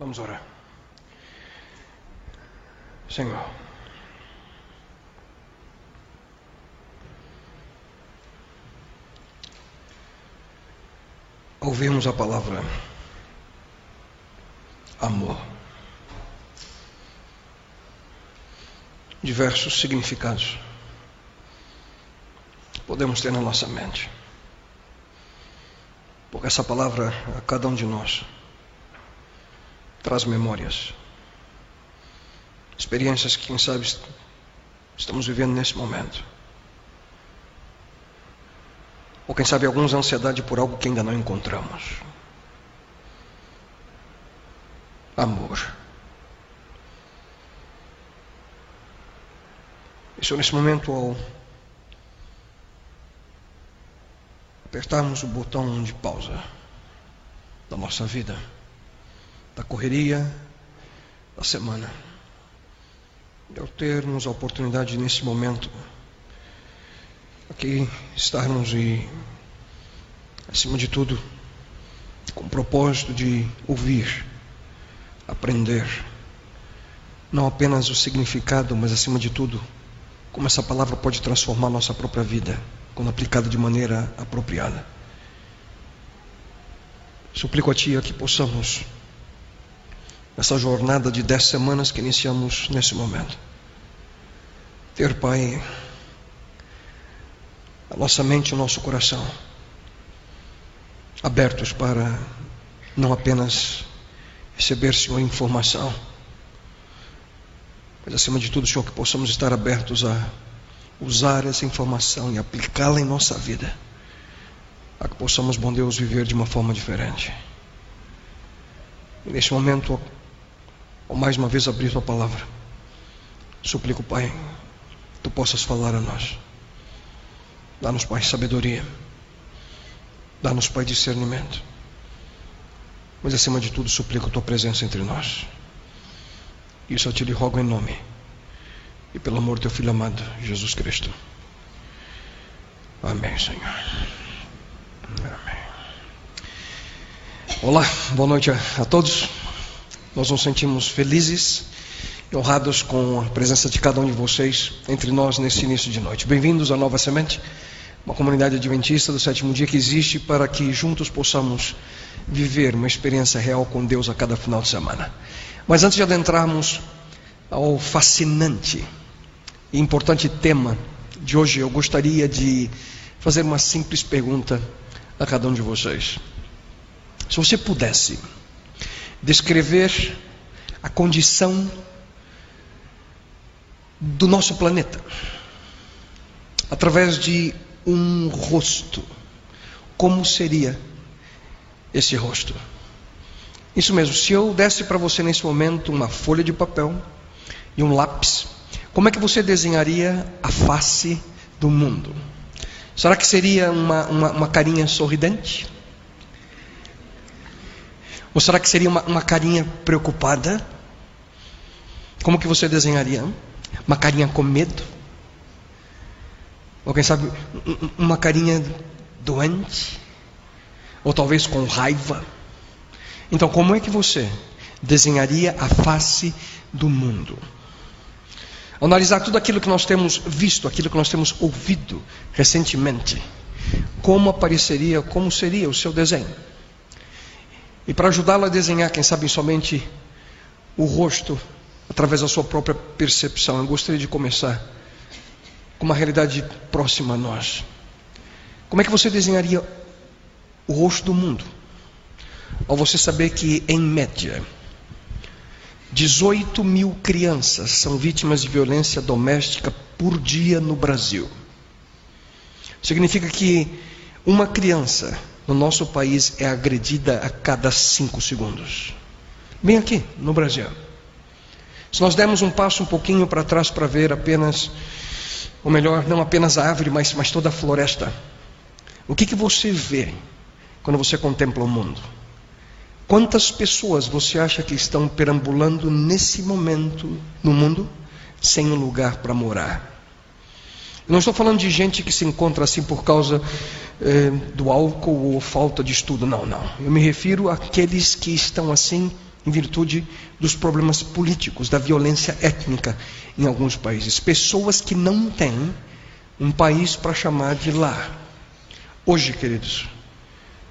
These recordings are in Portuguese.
Vamos orar. Senhor. Ouvimos a palavra amor. Diversos significados podemos ter na nossa mente. Porque essa palavra a cada um de nós traz memórias, experiências que, quem sabe, estamos vivendo nesse momento. Ou quem sabe alguns ansiedade por algo que ainda não encontramos. Amor. Isso nesse momento ao apertarmos o botão de pausa da nossa vida, da correria da semana, e ao termos a oportunidade nesse momento aqui estarmos e, acima de tudo, com o propósito de ouvir, aprender, não apenas o significado, mas acima de tudo, como essa palavra pode transformar nossa própria vida quando aplicada de maneira apropriada. Suplico a Ti que possamos, nessa jornada de dez semanas que iniciamos nesse momento, ter, Pai, a nossa mente e o nosso coração abertos para não apenas receber, Senhor, informação, mas acima de tudo, Senhor, que possamos estar abertos a usar essa informação e aplicá-la em nossa vida, para que possamos, bom Deus, viver de uma forma diferente. E neste momento, mais uma vez abrir tua palavra, suplico, Pai, tu possas falar a nós. Dá-nos, Pai, sabedoria. Dá-nos, Pai, discernimento. Mas acima de tudo, suplico tua presença entre nós. Isso eu te lhe rogo em nome e pelo amor do teu filho amado, Jesus Cristo. Amém, Senhor. Amém. Olá, boa noite a todos. Nós nos sentimos felizes e honrados com a presença de cada um de vocês entre nós nesse início de noite. Bem-vindos à Nova Semente, uma comunidade adventista do sétimo dia que existe para que juntos possamos viver uma experiência real com Deus a cada final de semana. Mas antes de adentrarmos ao fascinante e importante tema de hoje, eu gostaria de fazer uma simples pergunta a cada um de vocês. Se você pudesse descrever a condição do nosso planeta através de um rosto, como seria esse rosto? Isso mesmo, se eu desse para você nesse momento uma folha de papel e um lápis, como é que você desenharia a face do mundo? Será que seria uma, uma, uma carinha sorridente? Ou será que seria uma, uma carinha preocupada? Como que você desenharia? Uma carinha com medo? Ou quem sabe uma carinha doente? Ou talvez com raiva? Então, como é que você desenharia a face do mundo? analisar tudo aquilo que nós temos visto, aquilo que nós temos ouvido recentemente, como apareceria, como seria o seu desenho. E para ajudá-lo a desenhar, quem sabe somente o rosto, através da sua própria percepção, eu gostaria de começar com uma realidade próxima a nós. Como é que você desenharia o rosto do mundo? Ao você saber que, em média, 18 mil crianças são vítimas de violência doméstica por dia no Brasil. Significa que uma criança no nosso país é agredida a cada cinco segundos. Bem aqui, no Brasil. Se nós dermos um passo um pouquinho para trás para ver apenas, ou melhor, não apenas a árvore, mas, mas toda a floresta, o que, que você vê quando você contempla o mundo? Quantas pessoas você acha que estão perambulando nesse momento no mundo sem um lugar para morar? Não estou falando de gente que se encontra assim por causa eh, do álcool ou falta de estudo, não, não. Eu me refiro àqueles que estão assim em virtude dos problemas políticos, da violência étnica em alguns países. Pessoas que não têm um país para chamar de lar. Hoje, queridos,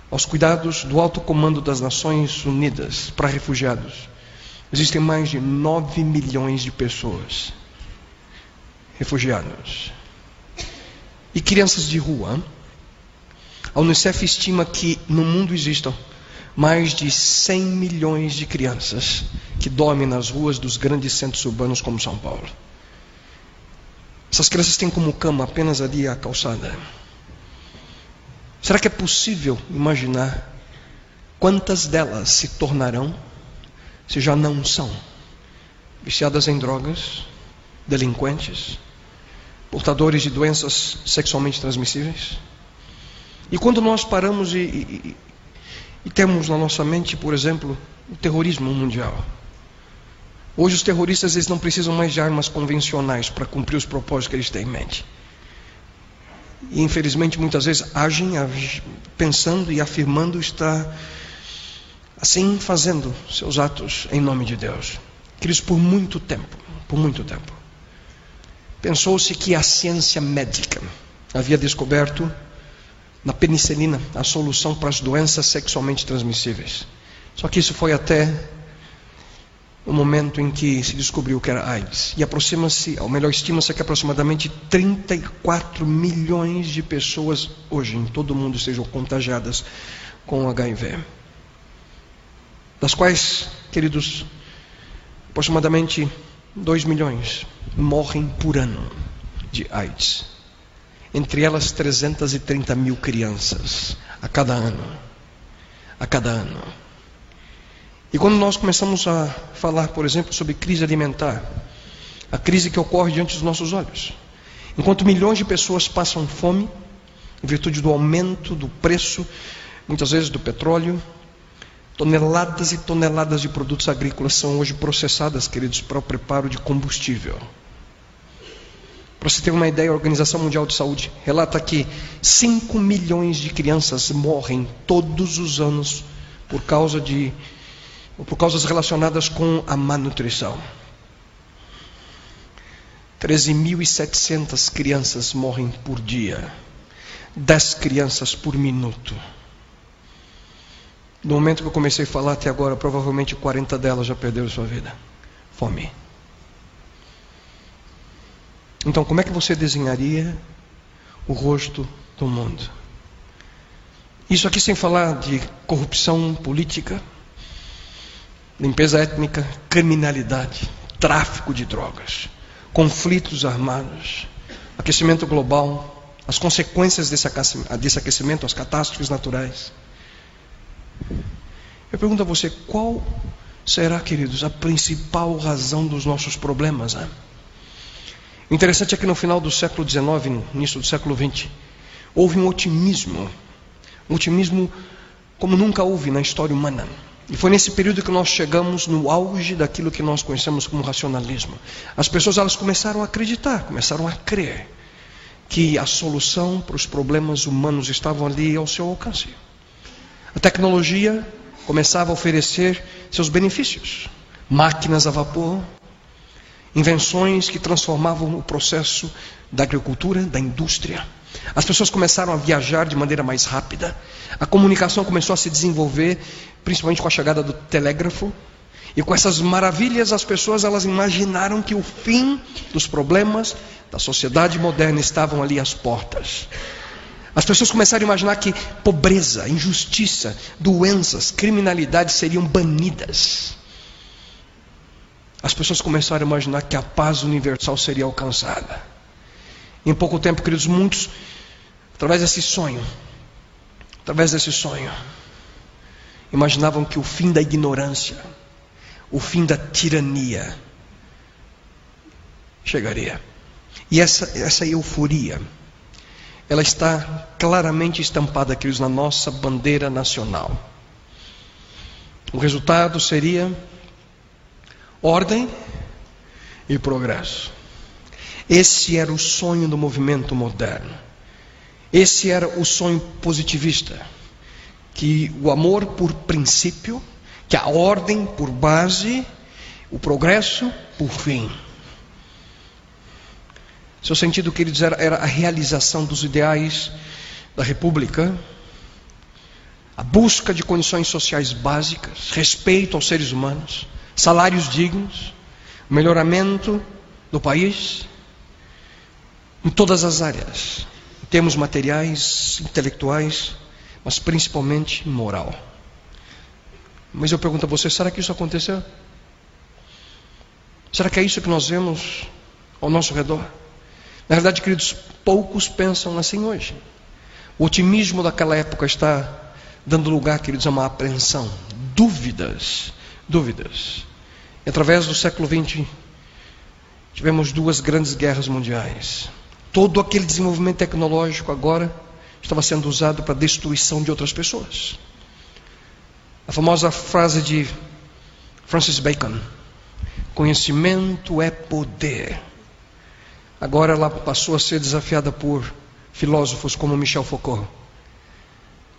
aos cuidados do alto comando das Nações Unidas para refugiados, existem mais de 9 milhões de pessoas refugiados e crianças de rua. A Unicef estima que no mundo existam mais de 100 milhões de crianças que dormem nas ruas dos grandes centros urbanos como São Paulo. Essas crianças têm como cama apenas ali a calçada. Será que é possível imaginar quantas delas se tornarão, se já não são, viciadas em drogas, delinquentes, portadores de doenças sexualmente transmissíveis? E quando nós paramos e, e, e temos na nossa mente, por exemplo, o terrorismo mundial. Hoje os terroristas eles não precisam mais de armas convencionais para cumprir os propósitos que eles têm em mente. E infelizmente muitas vezes agem pensando e afirmando estar assim fazendo seus atos em nome de Deus. Queridos, por muito tempo, por muito tempo, pensou-se que a ciência médica havia descoberto na penicilina a solução para as doenças sexualmente transmissíveis. Só que isso foi até o momento em que se descobriu que era AIDS. E aproxima-se, ou melhor, estima-se que aproximadamente 34 milhões de pessoas hoje em todo o mundo estejam contagiadas com HIV. Das quais, queridos, aproximadamente 2 milhões morrem por ano de AIDS entre elas 330 mil crianças a cada ano. A cada ano. E quando nós começamos a falar, por exemplo, sobre crise alimentar, a crise que ocorre diante dos nossos olhos, enquanto milhões de pessoas passam fome, em virtude do aumento do preço, muitas vezes do petróleo, toneladas e toneladas de produtos agrícolas são hoje processadas, queridos, para o preparo de combustível. Para você ter uma ideia, a Organização Mundial de Saúde relata que 5 milhões de crianças morrem todos os anos por causa de por causas relacionadas com a má nutrição. 13.700 crianças morrem por dia. 10 crianças por minuto. No momento que eu comecei a falar até agora, provavelmente 40 delas já perderam sua vida. Fome. Então, como é que você desenharia o rosto do mundo? Isso aqui sem falar de corrupção política, limpeza étnica, criminalidade, tráfico de drogas, conflitos armados, aquecimento global, as consequências desse aquecimento, as catástrofes naturais. Eu pergunto a você, qual será, queridos, a principal razão dos nossos problemas? Né? O interessante é que no final do século XIX, no início do século XX, houve um otimismo, um otimismo como nunca houve na história humana. E foi nesse período que nós chegamos no auge daquilo que nós conhecemos como racionalismo. As pessoas elas começaram a acreditar, começaram a crer que a solução para os problemas humanos estavam ali ao seu alcance. A tecnologia começava a oferecer seus benefícios. Máquinas a vapor, invenções que transformavam o processo da agricultura, da indústria. As pessoas começaram a viajar de maneira mais rápida. A comunicação começou a se desenvolver, principalmente com a chegada do telégrafo. E com essas maravilhas, as pessoas elas imaginaram que o fim dos problemas da sociedade moderna estavam ali às portas. As pessoas começaram a imaginar que pobreza, injustiça, doenças, criminalidade seriam banidas as pessoas começaram a imaginar que a paz universal seria alcançada. Em pouco tempo, queridos, muitos, através desse sonho, através desse sonho, imaginavam que o fim da ignorância, o fim da tirania, chegaria. E essa, essa euforia, ela está claramente estampada, queridos, na nossa bandeira nacional. O resultado seria ordem e progresso. Esse era o sonho do movimento moderno. Esse era o sonho positivista, que o amor por princípio, que a ordem por base, o progresso por fim. Seu sentido, queridos, era, era a realização dos ideais da República, a busca de condições sociais básicas, respeito aos seres humanos, salários dignos, melhoramento do país, em todas as áreas, em termos materiais, intelectuais, mas principalmente moral. Mas eu pergunto a você: será que isso aconteceu? Será que é isso que nós vemos ao nosso redor? Na verdade, queridos, poucos pensam assim hoje. O otimismo daquela época está dando lugar, queridos, a uma apreensão, dúvidas, dúvidas. Através do século XX, tivemos duas grandes guerras mundiais. Todo aquele desenvolvimento tecnológico agora estava sendo usado para a destruição de outras pessoas. A famosa frase de Francis Bacon: conhecimento é poder. Agora ela passou a ser desafiada por filósofos como Michel Foucault,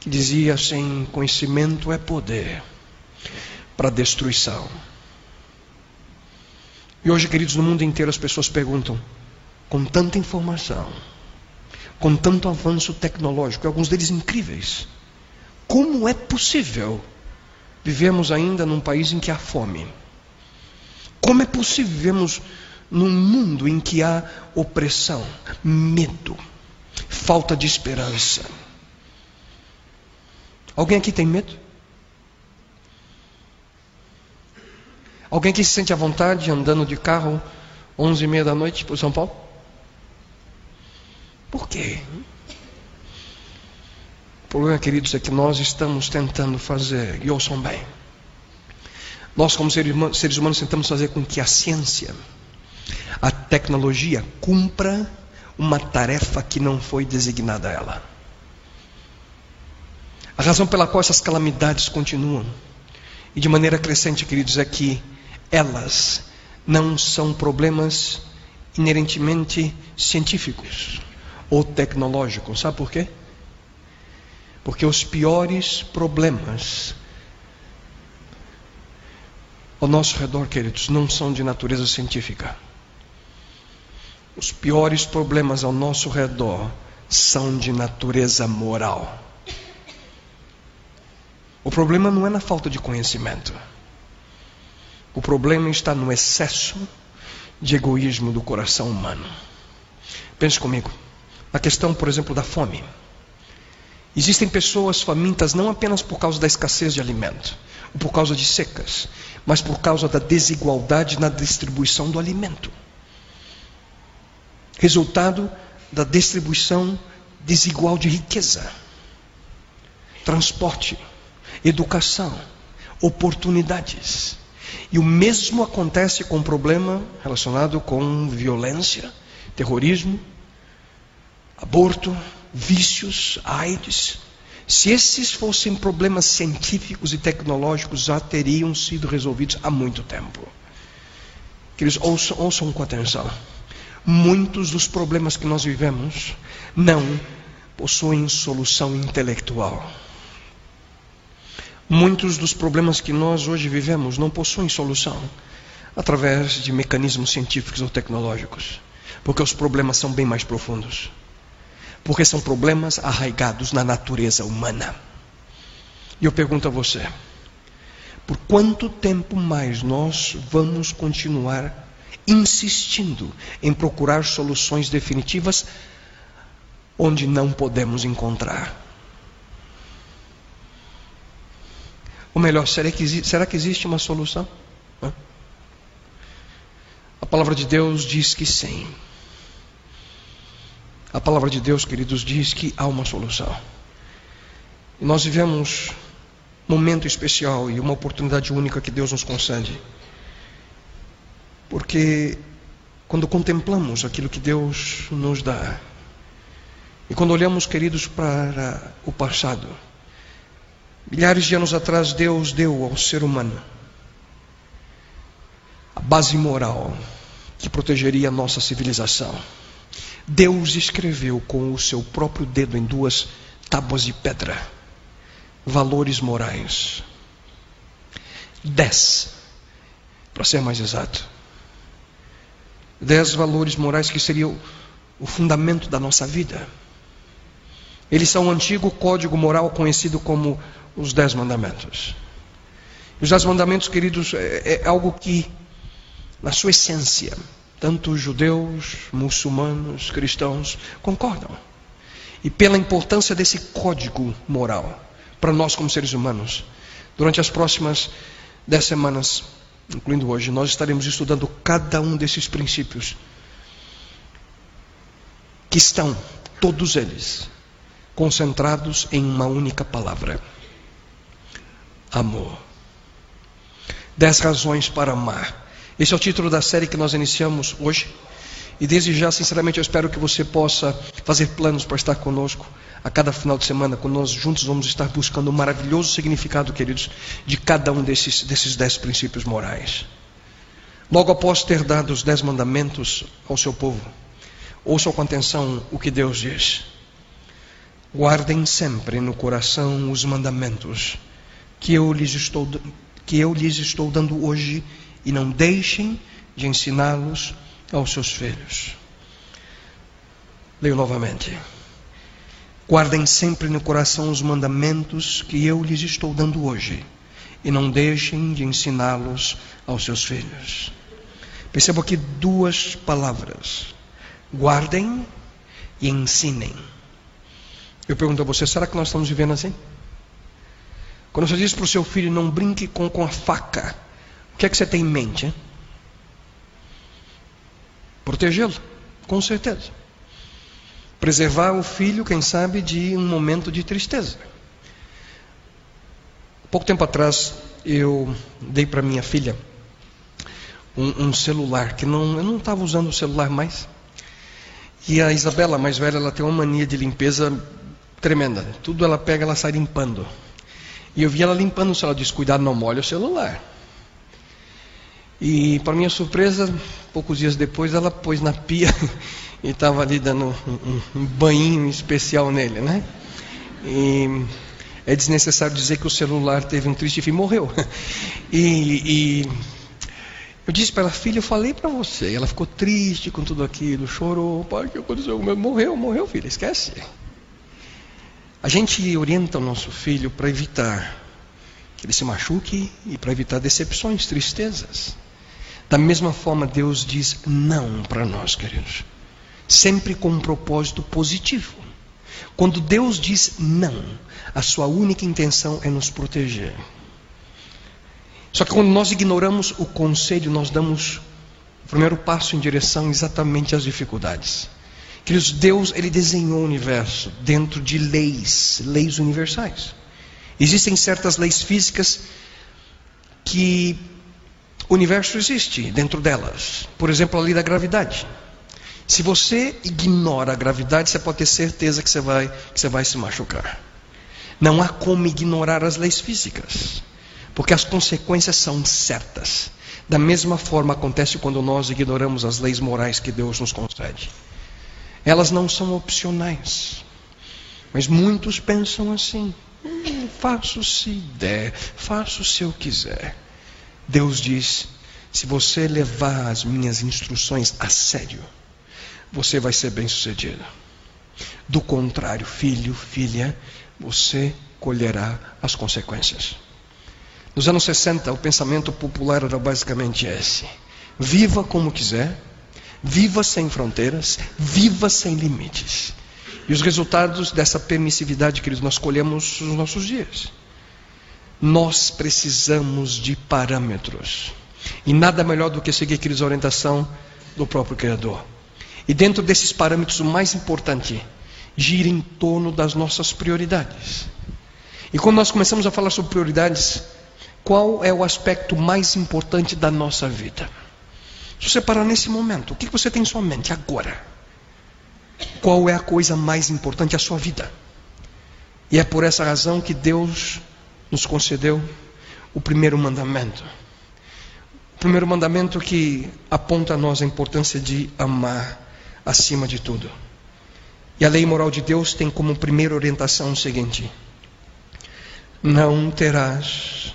que dizia assim: conhecimento é poder para destruição. E hoje, queridos, no mundo inteiro as pessoas perguntam, com tanta informação, com tanto avanço tecnológico, alguns deles incríveis, como é possível Vivemos ainda num país em que há fome. Como é possível vivermos num mundo em que há opressão, medo, falta de esperança? Alguém aqui tem medo? Alguém que se sente à vontade andando de carro onze e meia da noite por São Paulo? Por quê? O problema, queridos, é que nós estamos tentando fazer, e ouçam bem, nós, como seres humanos, tentamos fazer com que a ciência, a tecnologia, cumpra uma tarefa que não foi designada a ela. A razão pela qual essas calamidades continuam, e de maneira crescente, queridos, é que elas não são problemas inerentemente científicos ou tecnológicos. Sabe por quê? Porque os piores problemas ao nosso redor, queridos, não são de natureza científica. Os piores problemas ao nosso redor são de natureza moral. O problema não é na falta de conhecimento. O problema está no excesso de egoísmo do coração humano. Pense comigo. A questão, por exemplo, da fome. Existem pessoas famintas não apenas por causa da escassez de alimento, ou por causa de secas, mas por causa da desigualdade na distribuição do alimento. Resultado da distribuição desigual de riqueza, transporte, educação, oportunidades. E o mesmo acontece com o problema relacionado com violência, terrorismo, aborto, vícios, AIDS. Se esses fossem problemas científicos e tecnológicos, já teriam sido resolvidos há muito tempo. Queridos, ouçam, ouçam com atenção. Muitos dos problemas que nós vivemos não possuem solução intelectual. Muitos dos problemas que nós hoje vivemos não possuem solução através de mecanismos científicos ou tecnológicos, porque os problemas são bem mais profundos porque são problemas arraigados na natureza humana. E eu pergunto a você: por quanto tempo mais nós vamos continuar insistindo em procurar soluções definitivas onde não podemos encontrar? Ou melhor, será que, será que existe uma solução? A palavra de Deus diz que sim. A palavra de Deus, queridos, diz que há uma solução. E nós vivemos um momento especial e uma oportunidade única que Deus nos concede. Porque quando contemplamos aquilo que Deus nos dá, e quando olhamos, queridos, para o passado, milhares de anos atrás, Deus deu ao ser humano a base moral que protegeria a nossa civilização. Deus escreveu com o seu próprio dedo em duas tábuas de pedra valores morais. Dez, para ser mais exato. Dez valores morais que seriam o fundamento da nossa vida. Eles são o antigo código moral conhecido como os Dez Mandamentos. Os Dez Mandamentos, queridos, é, é algo que, na sua essência, tanto judeus, muçulmanos, cristãos concordam. E pela importância desse código moral para nós como seres humanos, durante as próximas dez semanas, incluindo hoje, nós estaremos estudando cada um desses princípios que estão, todos eles, concentrados em uma única palavra: amor. Dez razões para amar. Esse é o título da série que nós iniciamos hoje. E desde já, sinceramente, eu espero que você possa fazer planos para estar conosco a cada final de semana, quando nós juntos vamos estar buscando o maravilhoso significado, queridos, de cada um desses, desses dez princípios morais. Logo após ter dado os dez mandamentos ao seu povo, ouçam com atenção o que Deus diz. Guardem sempre no coração os mandamentos que eu lhes estou, que eu lhes estou dando hoje e não deixem de ensiná-los aos seus filhos. Leio novamente. Guardem sempre no coração os mandamentos que eu lhes estou dando hoje, e não deixem de ensiná-los aos seus filhos. Percebo aqui duas palavras: guardem e ensinem. Eu pergunto a você: será que nós estamos vivendo assim? Quando você diz para o seu filho não brinque com, com a faca, o que é que você tem em mente? Hein? Protegê-lo, com certeza. Preservar o filho, quem sabe, de um momento de tristeza. Pouco tempo atrás, eu dei para minha filha um, um, celular, que não, eu não estava usando o celular mais. E a Isabela, mais velha, ela tem uma mania de limpeza tremenda. Tudo ela pega, ela sai limpando. E eu vi ela limpando o celular, disse, cuidado, não molhe o celular. E para minha surpresa, poucos dias depois, ela pôs na pia e estava ali dando um, um, banho especial nele, né? E é desnecessário dizer que o celular teve um triste fim, morreu. E, e eu disse para ela, filha, eu falei para você. Ela ficou triste com tudo aquilo, chorou. Pai, o que aconteceu? Morreu, morreu, filha, esquece. A gente orienta o nosso filho para evitar que ele se machuque e para evitar decepções, tristezas. Da mesma forma, Deus diz não para nós, queridos, sempre com um propósito positivo. Quando Deus diz não, a sua única intenção é nos proteger. Só que quando nós ignoramos o conselho, nós damos o primeiro passo em direção exatamente às dificuldades. Queridos, Deus ele desenhou o universo dentro de leis, leis universais. Existem certas leis físicas que o universo existe dentro delas. Por exemplo, a lei da gravidade. Se você ignora a gravidade, você pode ter certeza que você vai, que você vai se machucar. Não há como ignorar as leis físicas, porque as consequências são certas. Da mesma forma acontece quando nós ignoramos as leis morais que Deus nos concede. Elas não são opcionais. Mas muitos pensam assim: hum, faço se der, faço se eu quiser. Deus diz: se você levar as minhas instruções a sério, você vai ser bem sucedido. Do contrário, filho, filha, você colherá as consequências. Nos anos 60, o pensamento popular era basicamente esse: viva como quiser, Viva sem fronteiras, viva sem limites. E os resultados dessa permissividade, queridos, nós colhemos nos nossos dias. Nós precisamos de parâmetros. E nada melhor do que seguir, queridos, a orientação do próprio Criador. E dentro desses parâmetros, o mais importante gira em torno das nossas prioridades. E quando nós começamos a falar sobre prioridades, qual é o aspecto mais importante da nossa vida? Se você parar nesse momento, o que você tem em sua mente agora? Qual é a coisa mais importante da sua vida? E é por essa razão que Deus nos concedeu o primeiro mandamento. O primeiro mandamento que aponta a nós a importância de amar acima de tudo. E a lei moral de Deus tem como primeira orientação o seguinte: Não terás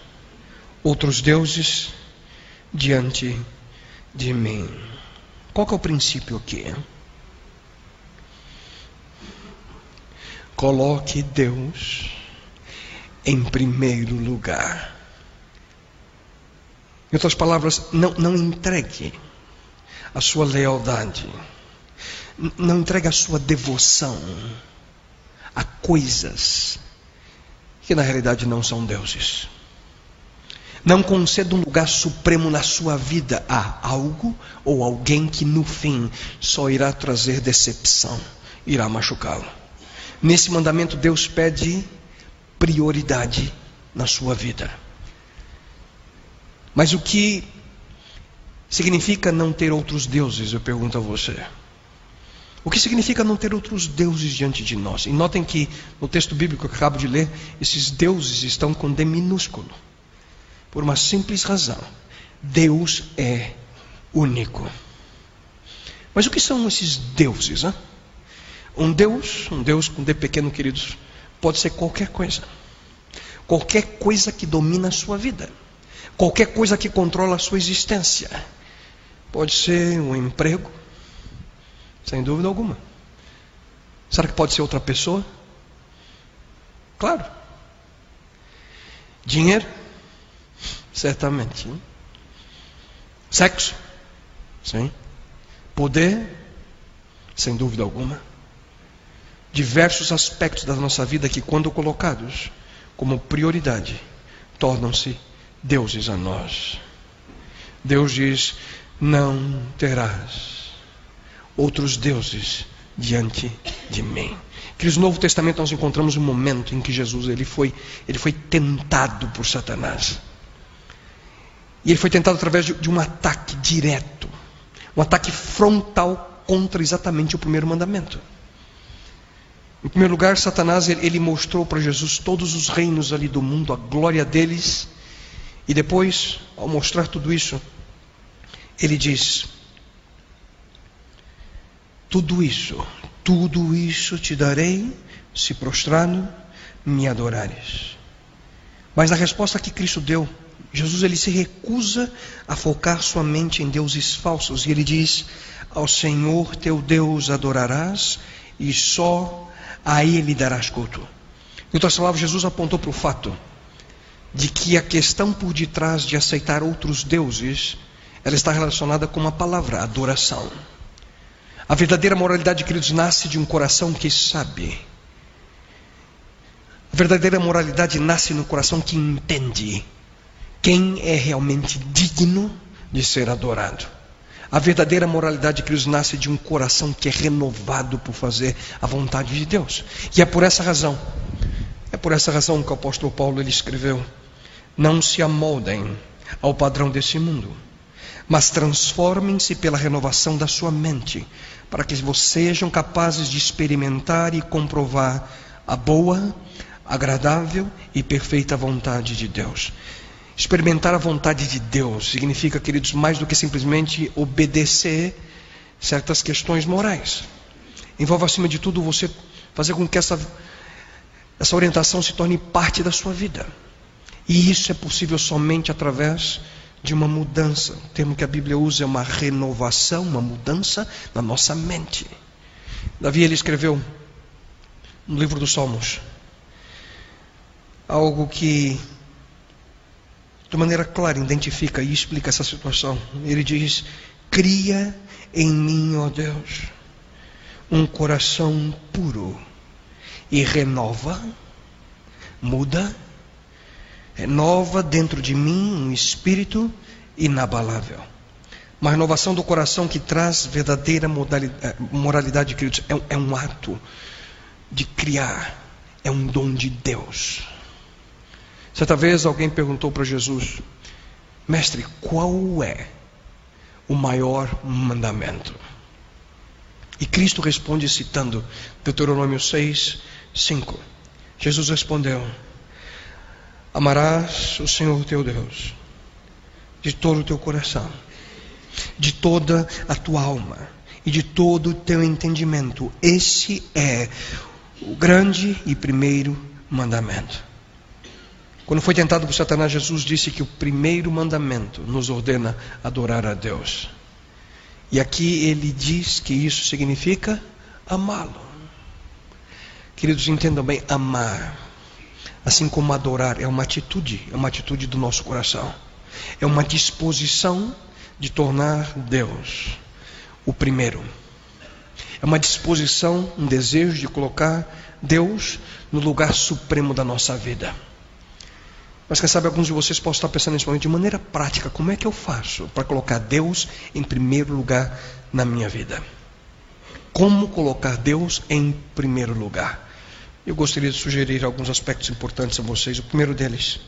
outros deuses diante de mim. Qual que é o princípio aqui? Coloque Deus em primeiro lugar. Em outras palavras, não, não entregue a sua lealdade, não entregue a sua devoção a coisas que na realidade não são deuses. Não conceda um lugar supremo na sua vida a algo ou alguém que no fim só irá trazer decepção, irá machucá-lo. Nesse mandamento, Deus pede prioridade na sua vida. Mas o que significa não ter outros deuses? Eu pergunto a você. O que significa não ter outros deuses diante de nós? E notem que no texto bíblico que acabo de ler, esses deuses estão com D minúsculo. Por uma simples razão: Deus é único. Mas o que são esses deuses? Hein? Um Deus, um Deus com D pequeno, queridos, pode ser qualquer coisa. Qualquer coisa que domina a sua vida. Qualquer coisa que controla a sua existência. Pode ser um emprego, sem dúvida alguma. Será que pode ser outra pessoa? Claro. Dinheiro? Certamente. Sexo? Sim. Poder? Sem dúvida alguma. Diversos aspectos da nossa vida que, quando colocados como prioridade, tornam-se deuses a nós. Deus diz: Não terás outros deuses diante de mim. Que no Novo Testamento nós encontramos um momento em que Jesus ele foi, ele foi tentado por Satanás. E ele foi tentado através de, um ataque direto, um ataque frontal contra exatamente o primeiro mandamento. Em primeiro lugar, Satanás ele mostrou para Jesus todos os reinos ali do mundo, a glória deles, e depois, ao mostrar tudo isso, ele diz: Tudo isso, tudo isso te darei se prostrado me adorares. Mas a resposta que Cristo deu Jesus ele se recusa a focar sua mente em deuses falsos e ele diz: Ao Senhor teu Deus adorarás e só a ele darás culto. Em outras palavras, Jesus apontou para o fato de que a questão por detrás de aceitar outros deuses, ela está relacionada com uma palavra, adoração. A verdadeira moralidade, queridos, nasce de um coração que sabe. A verdadeira moralidade nasce no coração que entende quem é realmente digno de ser adorado. A verdadeira moralidade que nos nasce de um coração que é renovado por fazer a vontade de Deus. E é por essa razão, é por essa razão que o apóstolo Paulo ele escreveu: Não se amoldem ao padrão desse mundo, mas transformem-se pela renovação da sua mente, para que vocês sejam capazes de experimentar e comprovar a boa, agradável e perfeita vontade de Deus. Experimentar a vontade de Deus significa, queridos, mais do que simplesmente obedecer certas questões morais. Envolve, acima de tudo, você fazer com que essa, essa orientação se torne parte da sua vida. E isso é possível somente através de uma mudança. O termo que a Bíblia usa é uma renovação, uma mudança na nossa mente. Davi ele escreveu no livro dos Salmos algo que de maneira clara identifica e explica essa situação. Ele diz: Cria em mim, ó Deus, um coração puro e renova, muda, renova dentro de mim um espírito inabalável. Uma renovação do coração que traz verdadeira eh, moralidade, queridos, é, é um ato de criar, é um dom de Deus. Certa vez alguém perguntou para Jesus: Mestre, qual é o maior mandamento? E Cristo responde citando Deuteronômio 6, 5. Jesus respondeu: Amarás o Senhor teu Deus de todo o teu coração, de toda a tua alma e de todo o teu entendimento. Esse é o grande e primeiro mandamento. Quando foi tentado por Satanás, Jesus disse que o primeiro mandamento nos ordena adorar a Deus. E aqui ele diz que isso significa amá-lo. Queridos, entendam bem: amar, assim como adorar, é uma atitude, é uma atitude do nosso coração, é uma disposição de tornar Deus o primeiro. É uma disposição, um desejo de colocar Deus no lugar supremo da nossa vida. Mas quem sabe alguns de vocês possam estar pensando nesse momento de maneira prática, como é que eu faço para colocar Deus em primeiro lugar na minha vida? Como colocar Deus em primeiro lugar? Eu gostaria de sugerir alguns aspectos importantes a vocês. O primeiro deles,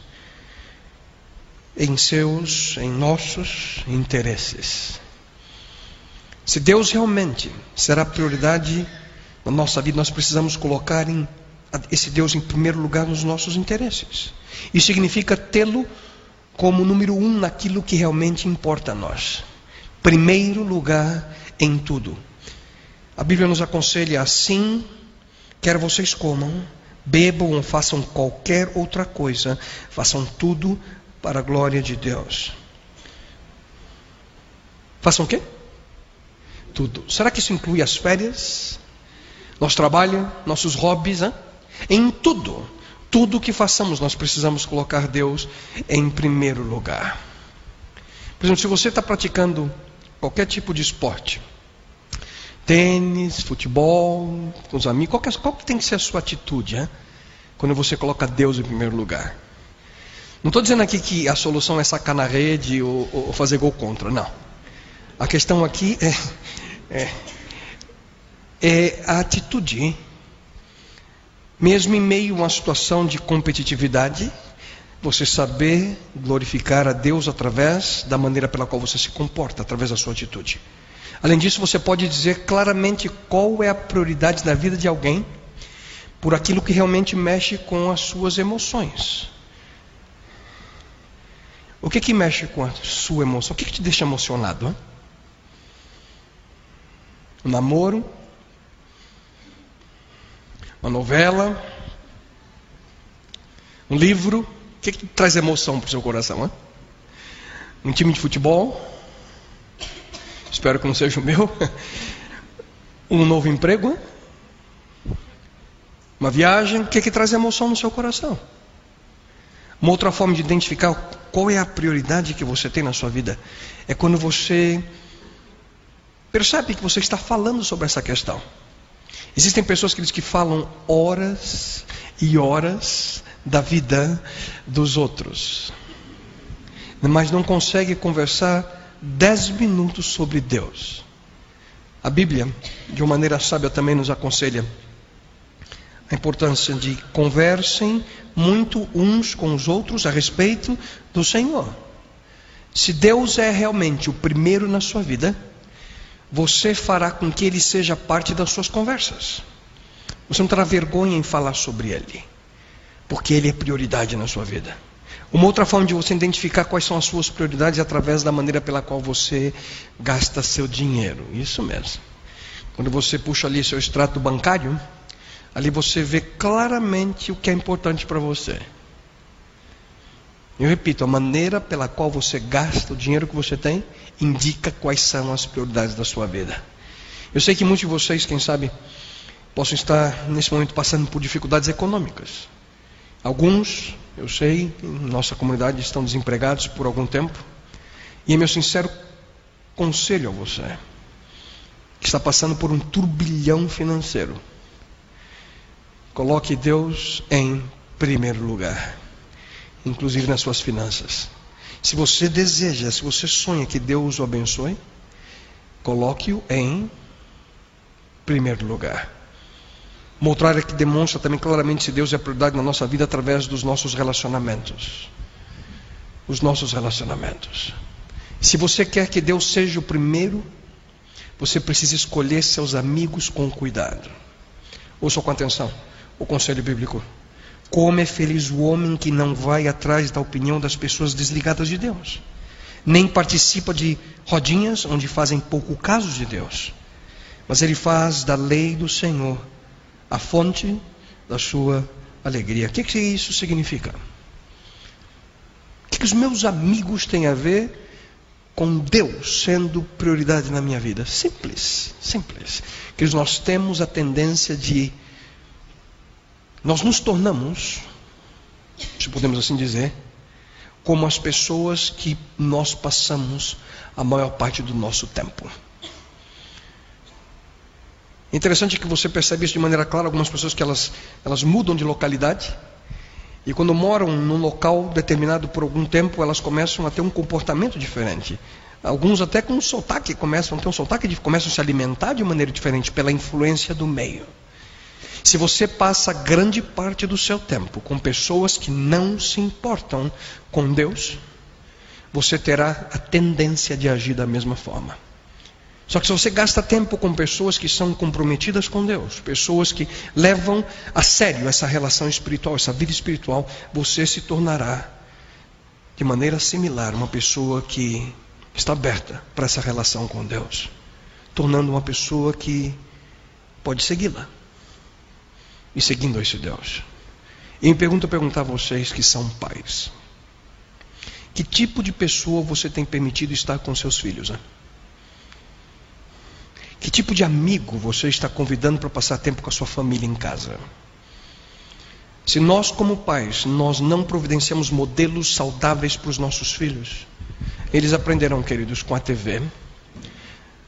em seus, em nossos interesses. Se Deus realmente será prioridade na nossa vida, nós precisamos colocar em, esse Deus em primeiro lugar nos nossos interesses. Isso significa tê-lo como número um naquilo que realmente importa a nós. Primeiro lugar em tudo. A Bíblia nos aconselha assim: quer vocês comam, bebam ou façam qualquer outra coisa, façam tudo para a glória de Deus. Façam o quê? tudo. Será que isso inclui as férias? Nosso trabalho, nossos hobbies? Hein? Em tudo, tudo que façamos, nós precisamos colocar Deus em primeiro lugar. Por exemplo, se você está praticando qualquer tipo de esporte, tênis, futebol, com os amigos, qual que, qual que tem que ser a sua atitude hein? quando você coloca Deus em primeiro lugar? Não estou dizendo aqui que a solução é sacar na rede ou, ou fazer gol contra, não. A questão aqui é é, é a atitude. Mesmo em meio a uma situação de competitividade, você saber glorificar a Deus através da maneira pela qual você se comporta, através da sua atitude. Além disso, você pode dizer claramente qual é a prioridade na vida de alguém por aquilo que realmente mexe com as suas emoções. O que que mexe com a sua emoção? O que, que te deixa emocionado? Hein? um namoro, uma novela, um livro. O que, que traz emoção para o seu coração? Hein? Um time de futebol. Espero que não seja o meu. Um novo emprego. Uma viagem. O que, que traz emoção no seu coração? Uma outra forma de identificar qual é a prioridade que você tem na sua vida é quando você Percebe que você está falando sobre essa questão. Existem pessoas que, que falam horas e horas da vida dos outros, mas não conseguem conversar dez minutos sobre Deus. A Bíblia, de uma maneira sábia, também nos aconselha a importância de conversem muito uns com os outros a respeito do Senhor. Se Deus é realmente o primeiro na sua vida, você fará com que ele seja parte das suas conversas. Você não terá vergonha em falar sobre ele, porque ele é prioridade na sua vida. Uma outra forma de você identificar quais são as suas prioridades é através da maneira pela qual você gasta seu dinheiro. Isso mesmo. Quando você puxa ali seu extrato bancário, ali você vê claramente o que é importante para você. Eu repito, a maneira pela qual você gasta o dinheiro que você tem indica quais são as prioridades da sua vida. Eu sei que muitos de vocês, quem sabe, possam estar nesse momento passando por dificuldades econômicas. Alguns, eu sei, em nossa comunidade estão desempregados por algum tempo. E é meu sincero conselho a você, que está passando por um turbilhão financeiro. Coloque Deus em primeiro lugar inclusive nas suas finanças. Se você deseja, se você sonha que Deus o abençoe, coloque-o em primeiro lugar. Uma outra área que demonstra também claramente se Deus é prioridade na nossa vida através dos nossos relacionamentos. Os nossos relacionamentos. Se você quer que Deus seja o primeiro, você precisa escolher seus amigos com cuidado. Ouça com atenção o conselho bíblico. Como é feliz o homem que não vai atrás da opinião das pessoas desligadas de Deus, nem participa de rodinhas onde fazem pouco caso de Deus, mas ele faz da lei do Senhor a fonte da sua alegria. O que, que isso significa? que, que os meus amigos têm a ver com Deus sendo prioridade na minha vida? Simples, simples. Que nós temos a tendência de. Nós nos tornamos, se podemos assim dizer, como as pessoas que nós passamos a maior parte do nosso tempo. Interessante que você percebe isso de maneira clara, algumas pessoas que elas, elas mudam de localidade, e quando moram num local determinado por algum tempo, elas começam a ter um comportamento diferente. Alguns até com um sotaque começam a ter um sotaque, começam a se alimentar de maneira diferente pela influência do meio. Se você passa grande parte do seu tempo com pessoas que não se importam com Deus, você terá a tendência de agir da mesma forma. Só que se você gasta tempo com pessoas que são comprometidas com Deus, pessoas que levam a sério essa relação espiritual, essa vida espiritual, você se tornará, de maneira similar, uma pessoa que está aberta para essa relação com Deus, tornando uma pessoa que pode segui-la e seguindo esse Deus. E me pergunto perguntar a vocês que são pais: que tipo de pessoa você tem permitido estar com seus filhos? Né? Que tipo de amigo você está convidando para passar tempo com a sua família em casa? Se nós, como pais, nós não providenciamos modelos saudáveis para os nossos filhos, eles aprenderão, queridos, com a TV,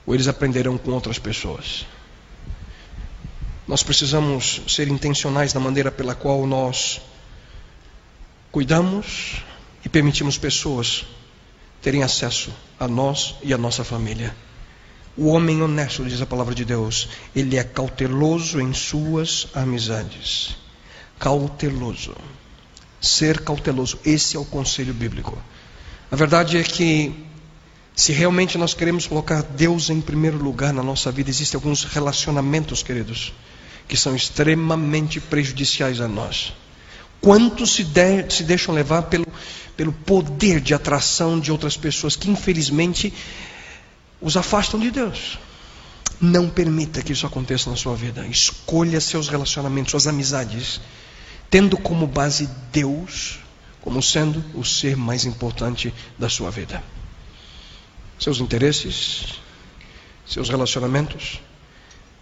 ou eles aprenderão com outras pessoas. Nós precisamos ser intencionais na maneira pela qual nós cuidamos e permitimos pessoas terem acesso a nós e a nossa família. O homem honesto, diz a palavra de Deus, ele é cauteloso em suas amizades. Cauteloso. Ser cauteloso, esse é o conselho bíblico. A verdade é que, se realmente nós queremos colocar Deus em primeiro lugar na nossa vida, existem alguns relacionamentos, queridos, que são extremamente prejudiciais a nós. Quantos se, de, se deixam levar pelo, pelo poder de atração de outras pessoas que, infelizmente, os afastam de Deus. Não permita que isso aconteça na sua vida. Escolha seus relacionamentos, suas amizades, tendo como base Deus como sendo o ser mais importante da sua vida. Seus interesses, seus relacionamentos,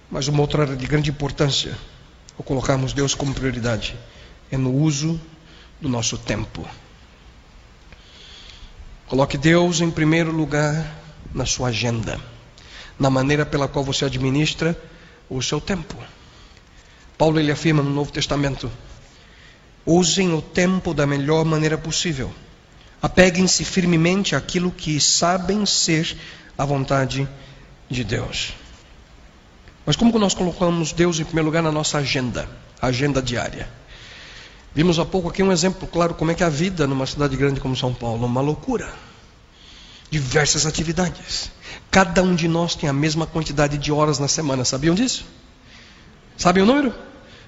mas uma outra área de grande importância, ao colocarmos Deus como prioridade, é no uso do nosso tempo. Coloque Deus em primeiro lugar na sua agenda, na maneira pela qual você administra o seu tempo. Paulo ele afirma no Novo Testamento: usem o tempo da melhor maneira possível. Apeguem-se firmemente àquilo que sabem ser a vontade de Deus. Mas como nós colocamos Deus em primeiro lugar na nossa agenda, agenda diária? Vimos há pouco aqui um exemplo claro como é que é a vida numa cidade grande como São Paulo, uma loucura diversas atividades. Cada um de nós tem a mesma quantidade de horas na semana, sabiam disso? Sabem o número?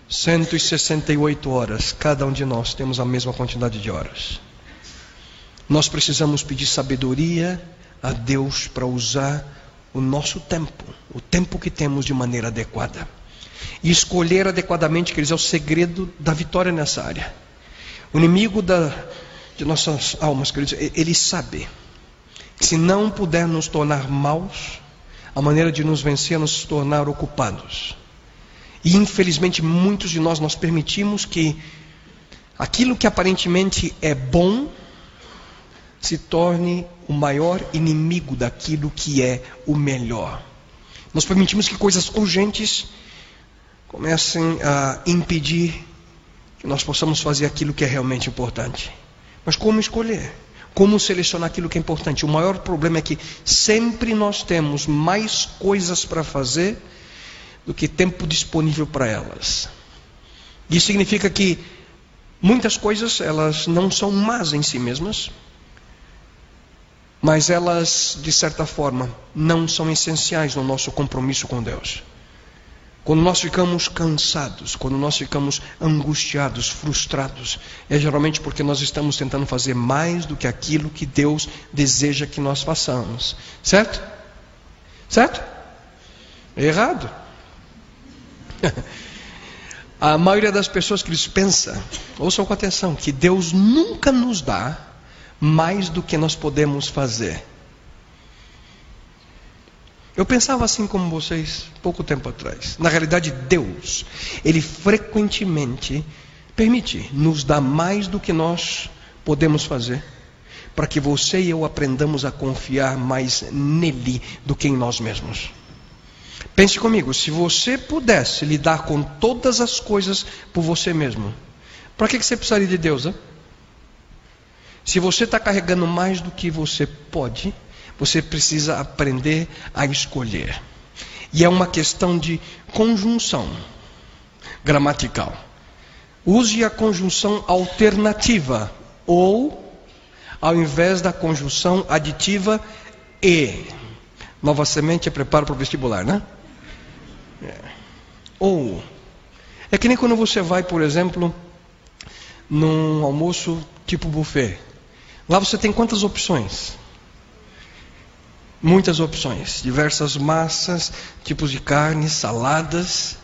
168 horas. Cada um de nós temos a mesma quantidade de horas. Nós precisamos pedir sabedoria a Deus para usar o nosso tempo, o tempo que temos de maneira adequada. E escolher adequadamente, quer dizer, é o segredo da vitória nessa área. O inimigo da, de nossas almas, queridos, ele sabe se não puder nos tornar maus, a maneira de nos vencer é nos tornar ocupados. E infelizmente muitos de nós nós permitimos que aquilo que aparentemente é bom se torne o maior inimigo daquilo que é o melhor. Nós permitimos que coisas urgentes comecem a impedir que nós possamos fazer aquilo que é realmente importante. Mas como escolher? Como selecionar aquilo que é importante? O maior problema é que sempre nós temos mais coisas para fazer do que tempo disponível para elas. Isso significa que muitas coisas elas não são más em si mesmas, mas elas de certa forma não são essenciais no nosso compromisso com Deus. Quando nós ficamos cansados, quando nós ficamos angustiados, frustrados, é geralmente porque nós estamos tentando fazer mais do que aquilo que Deus deseja que nós façamos. Certo? Certo? É errado. A maioria das pessoas que eles pensa, ouçam com atenção, que Deus nunca nos dá mais do que nós podemos fazer. Eu pensava assim como vocês pouco tempo atrás. Na realidade, Deus, Ele frequentemente permite nos dar mais do que nós podemos fazer, para que você e eu aprendamos a confiar mais nele do que em nós mesmos. Pense comigo, se você pudesse lidar com todas as coisas por você mesmo, para que você precisaria de Deus? Hein? Se você está carregando mais do que você pode, você precisa aprender a escolher. E é uma questão de conjunção gramatical. Use a conjunção alternativa ou ao invés da conjunção aditiva e. Nova semente é preparo para o vestibular, né? É. Ou. É que nem quando você vai, por exemplo, num almoço tipo buffet. Lá você tem quantas opções? Muitas opções, diversas massas, tipos de carne, saladas.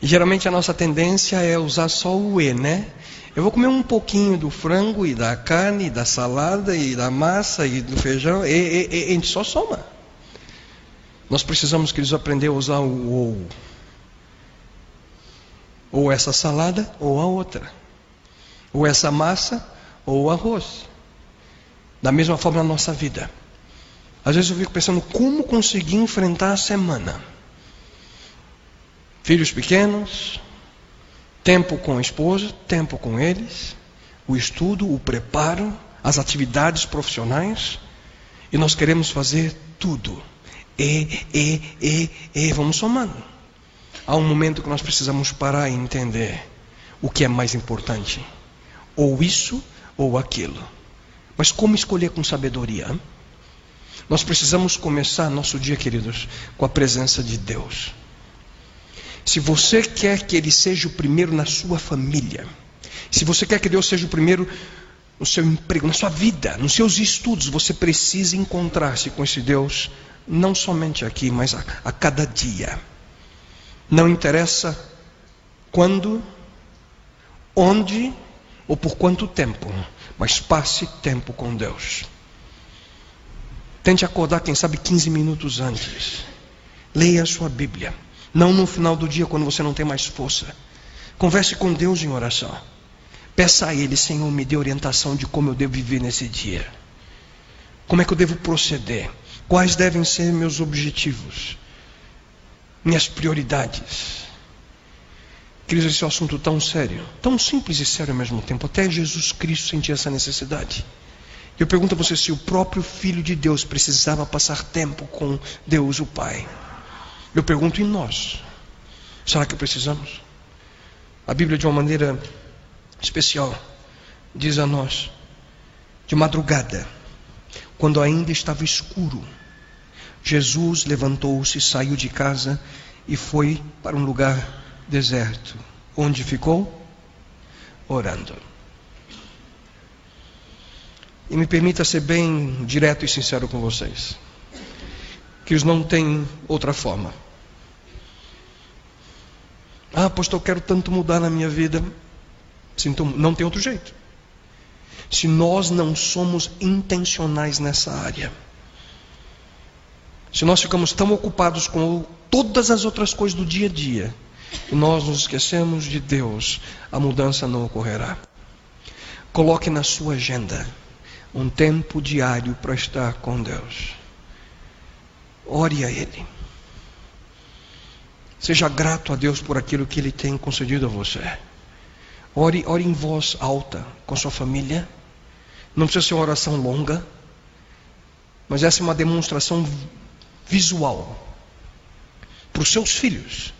E geralmente a nossa tendência é usar só o E, né? Eu vou comer um pouquinho do frango e da carne, e da salada e da massa e do feijão, e, e, e a gente só soma. Nós precisamos que eles aprender a usar o ou. Ou essa salada ou a outra. Ou essa massa ou o arroz. Da mesma forma na nossa vida. Às vezes eu fico pensando como conseguir enfrentar a semana. Filhos pequenos, tempo com a esposa, tempo com eles, o estudo, o preparo, as atividades profissionais, e nós queremos fazer tudo. E, e, e, e, vamos somando. Há um momento que nós precisamos parar e entender o que é mais importante. Ou isso ou aquilo. Mas como escolher com sabedoria? Nós precisamos começar nosso dia, queridos, com a presença de Deus. Se você quer que Ele seja o primeiro na sua família, se você quer que Deus seja o primeiro no seu emprego, na sua vida, nos seus estudos, você precisa encontrar-se com esse Deus, não somente aqui, mas a, a cada dia. Não interessa quando, onde ou por quanto tempo, mas passe tempo com Deus. Tente acordar, quem sabe, 15 minutos antes. Leia a sua Bíblia. Não no final do dia, quando você não tem mais força. Converse com Deus em oração. Peça a Ele, Senhor, me dê orientação de como eu devo viver nesse dia. Como é que eu devo proceder? Quais devem ser meus objetivos? Minhas prioridades? Queridos, esse é um assunto tão sério, tão simples e sério ao mesmo tempo. Até Jesus Cristo sentia essa necessidade. Eu pergunto a você se o próprio Filho de Deus precisava passar tempo com Deus o Pai. Eu pergunto em nós: será que precisamos? A Bíblia, de uma maneira especial, diz a nós: de madrugada, quando ainda estava escuro, Jesus levantou-se, saiu de casa e foi para um lugar deserto, onde ficou orando. E me permita ser bem direto e sincero com vocês. Que eles não têm outra forma. Ah, pastor, eu quero tanto mudar na minha vida. Sinto, não tem outro jeito. Se nós não somos intencionais nessa área, se nós ficamos tão ocupados com todas as outras coisas do dia a dia, nós nos esquecemos de Deus, a mudança não ocorrerá. Coloque na sua agenda um tempo diário para estar com Deus. Ore a Ele. Seja grato a Deus por aquilo que Ele tem concedido a você. Ore, ore em voz alta com sua família. Não precisa ser uma oração longa, mas essa é uma demonstração visual para os seus filhos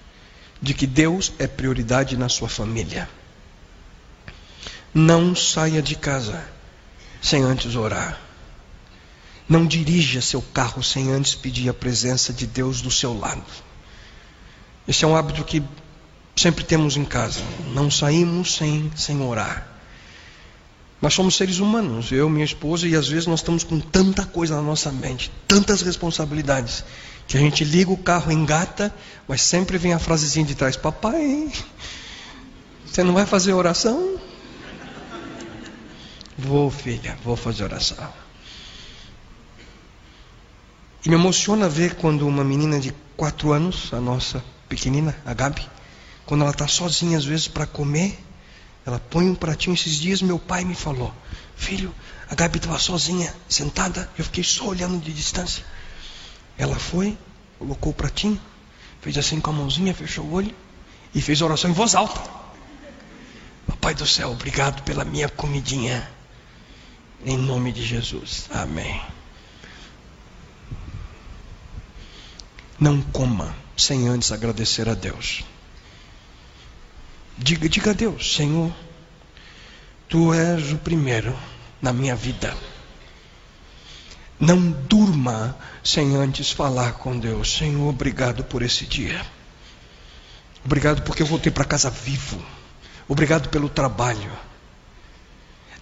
de que Deus é prioridade na sua família. Não saia de casa sem antes orar. Não dirija seu carro sem antes pedir a presença de Deus do seu lado. Esse é um hábito que sempre temos em casa. Não saímos sem, sem orar. Nós somos seres humanos, eu, minha esposa, e às vezes nós estamos com tanta coisa na nossa mente, tantas responsabilidades, que a gente liga o carro, engata, mas sempre vem a frasezinha de trás: Papai, você não vai fazer oração? Vou, filha, vou fazer oração. E me emociona ver quando uma menina de quatro anos, a nossa pequenina, a Gabi, quando ela está sozinha às vezes para comer, ela põe um pratinho. Esses dias meu pai me falou: Filho, a Gabi estava sozinha, sentada, eu fiquei só olhando de distância. Ela foi, colocou o pratinho, fez assim com a mãozinha, fechou o olho e fez oração em voz alta. Papai do céu, obrigado pela minha comidinha. Em nome de Jesus. Amém. Não coma sem antes agradecer a Deus. Diga, diga a Deus, Senhor, Tu és o primeiro na minha vida. Não durma sem antes falar com Deus. Senhor, obrigado por esse dia. Obrigado porque eu voltei para casa vivo. Obrigado pelo trabalho.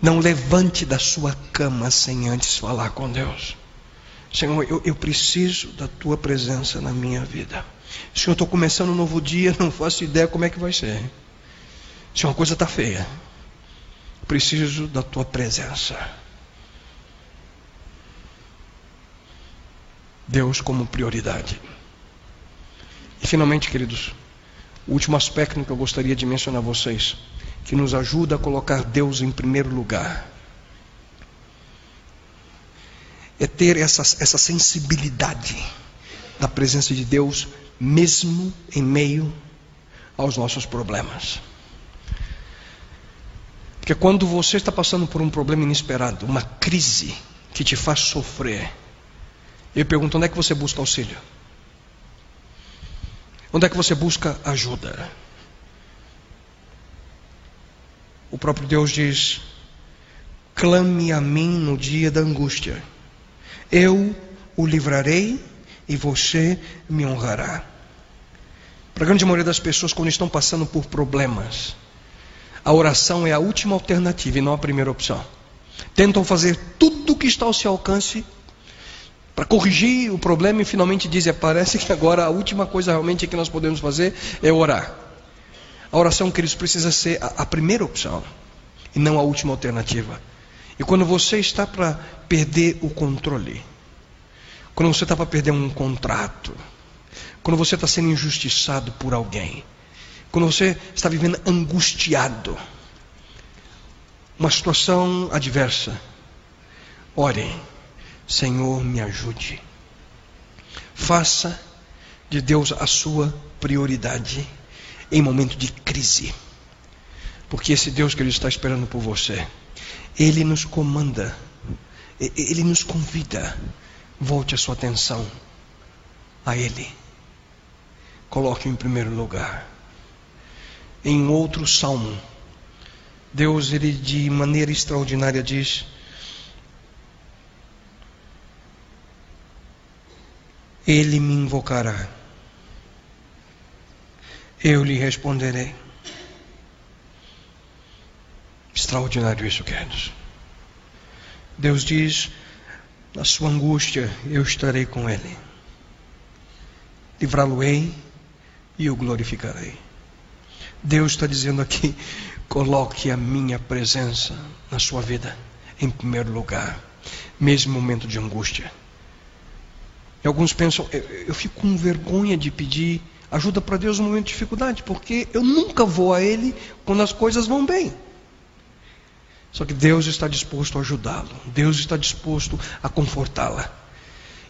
Não levante da sua cama sem antes falar com Deus. Senhor, eu, eu preciso da tua presença na minha vida. Senhor, estou começando um novo dia, não faço ideia como é que vai ser. Senhor, a coisa está feia. Preciso da tua presença. Deus como prioridade. E finalmente, queridos, o último aspecto que eu gostaria de mencionar a vocês, que nos ajuda a colocar Deus em primeiro lugar, é ter essa, essa sensibilidade da presença de Deus, mesmo em meio aos nossos problemas. Porque quando você está passando por um problema inesperado, uma crise que te faz sofrer, eu pergunto: onde é que você busca auxílio? Onde é que você busca ajuda? O próprio Deus diz: clame a mim no dia da angústia, eu o livrarei e você me honrará. Para a grande maioria das pessoas, quando estão passando por problemas, a oração é a última alternativa e não a primeira opção. Tentam fazer tudo o que está ao seu alcance para corrigir o problema e finalmente dizem: parece que agora a última coisa realmente que nós podemos fazer é orar. A oração, queridos, precisa ser a, a primeira opção e não a última alternativa. E quando você está para perder o controle, quando você está para perder um contrato, quando você está sendo injustiçado por alguém, quando você está vivendo angustiado, uma situação adversa, ore, Senhor, me ajude. Faça de Deus a sua prioridade em momento de crise. Porque esse Deus que Ele está esperando por você, Ele nos comanda, Ele nos convida. Volte a sua atenção a Ele. Coloque-o em primeiro lugar. Em outro salmo, Deus, Ele de maneira extraordinária diz: Ele me invocará. Eu lhe responderei. Extraordinário isso, queridos. Deus diz: na sua angústia eu estarei com ele. Livrá-lo-ei e o glorificarei. Deus está dizendo aqui: coloque a minha presença na sua vida em primeiro lugar, mesmo momento de angústia. E alguns pensam, eu, eu fico com vergonha de pedir ajuda para Deus no momento de dificuldade, porque eu nunca vou a Ele quando as coisas vão bem. Só que Deus está disposto a ajudá-lo, Deus está disposto a confortá-la.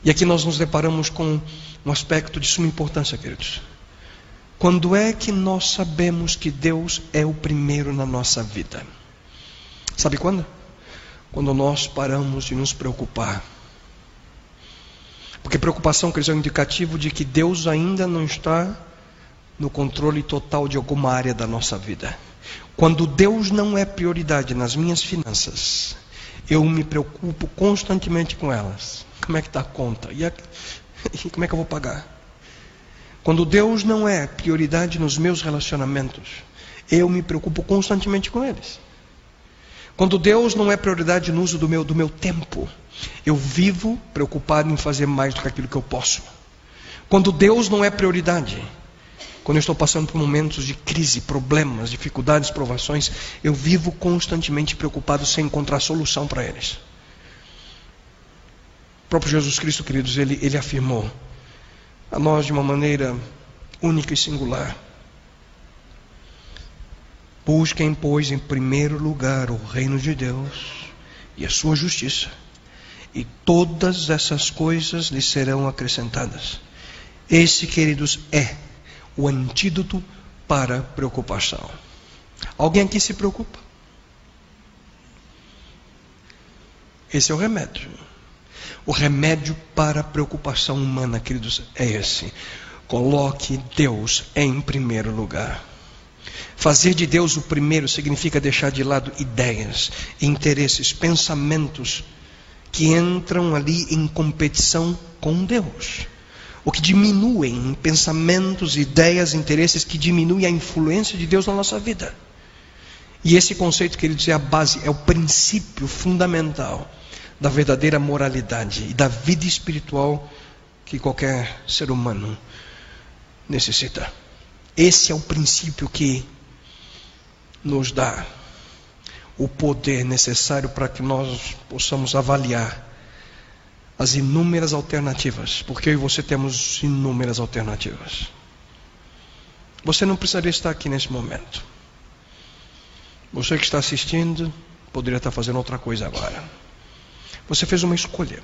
E aqui nós nos deparamos com um aspecto de suma importância, queridos. Quando é que nós sabemos que Deus é o primeiro na nossa vida? Sabe quando? Quando nós paramos de nos preocupar porque preocupação, quer dizer, é um indicativo de que Deus ainda não está no controle total de alguma área da nossa vida. Quando Deus não é prioridade nas minhas finanças, eu me preocupo constantemente com elas. Como é que está a conta? E, a... e como é que eu vou pagar? Quando Deus não é prioridade nos meus relacionamentos, eu me preocupo constantemente com eles. Quando Deus não é prioridade no uso do meu, do meu tempo, eu vivo preocupado em fazer mais do que aquilo que eu posso. Quando Deus não é prioridade, Quando eu estou passando por momentos de crise, problemas, dificuldades, provações, eu vivo constantemente preocupado sem encontrar solução para eles. O próprio Jesus Cristo, queridos, ele, ele afirmou a nós de uma maneira única e singular. Busquem, pois, em primeiro lugar o reino de Deus e a sua justiça, e todas essas coisas lhe serão acrescentadas. Esse, queridos, é o antídoto para preocupação. Alguém aqui se preocupa? Esse é o remédio. O remédio para a preocupação humana, queridos, é esse. Coloque Deus em primeiro lugar. Fazer de Deus o primeiro significa deixar de lado ideias, interesses, pensamentos que entram ali em competição com Deus ou que diminuem pensamentos, ideias, interesses que diminuem a influência de Deus na nossa vida. E esse conceito, queridos, é a base, é o princípio fundamental da verdadeira moralidade e da vida espiritual que qualquer ser humano necessita. Esse é o princípio que nos dá o poder necessário para que nós possamos avaliar as inúmeras alternativas, porque eu e você temos inúmeras alternativas. Você não precisaria estar aqui nesse momento. Você que está assistindo, poderia estar fazendo outra coisa agora. Você fez uma escolha.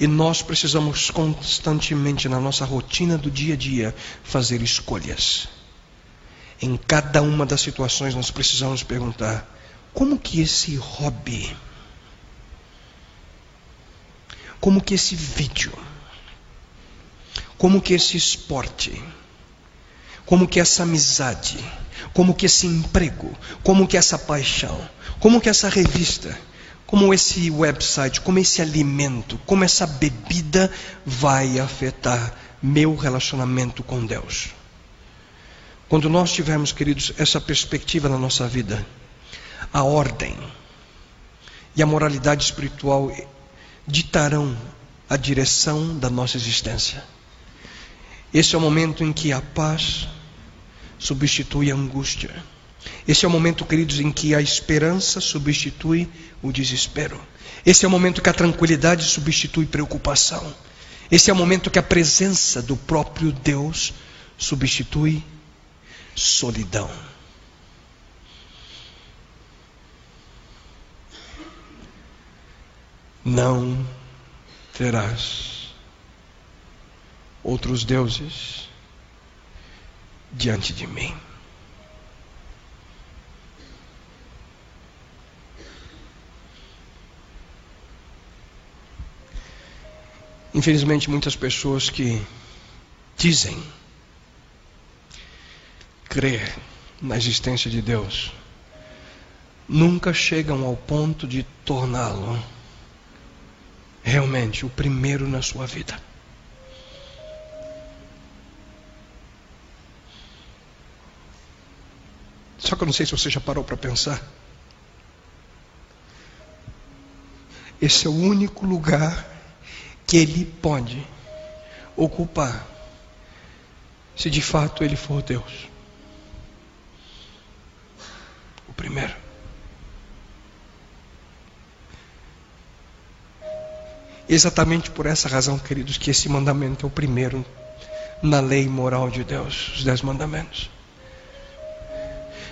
E nós precisamos constantemente, na nossa rotina do dia a dia, fazer escolhas. Em cada uma das situações, nós precisamos perguntar: como que esse hobby? Como que esse vídeo, como que esse esporte, como que essa amizade, como que esse emprego, como que essa paixão, como que essa revista, como esse website, como esse alimento, como essa bebida vai afetar meu relacionamento com Deus. Quando nós tivermos, queridos, essa perspectiva na nossa vida, a ordem e a moralidade espiritual ditarão a direção da nossa existência. Esse é o momento em que a paz substitui a angústia. Esse é o momento, queridos, em que a esperança substitui o desespero. Esse é o momento que a tranquilidade substitui preocupação. Esse é o momento que a presença do próprio Deus substitui solidão. Não terás outros deuses diante de mim. Infelizmente, muitas pessoas que dizem crer na existência de Deus nunca chegam ao ponto de torná-lo realmente o primeiro na sua vida. Só que eu não sei se você já parou para pensar. Esse é o único lugar que ele pode ocupar, se de fato ele for Deus. O primeiro. Exatamente por essa razão, queridos, que esse mandamento é o primeiro na lei moral de Deus, os dez mandamentos.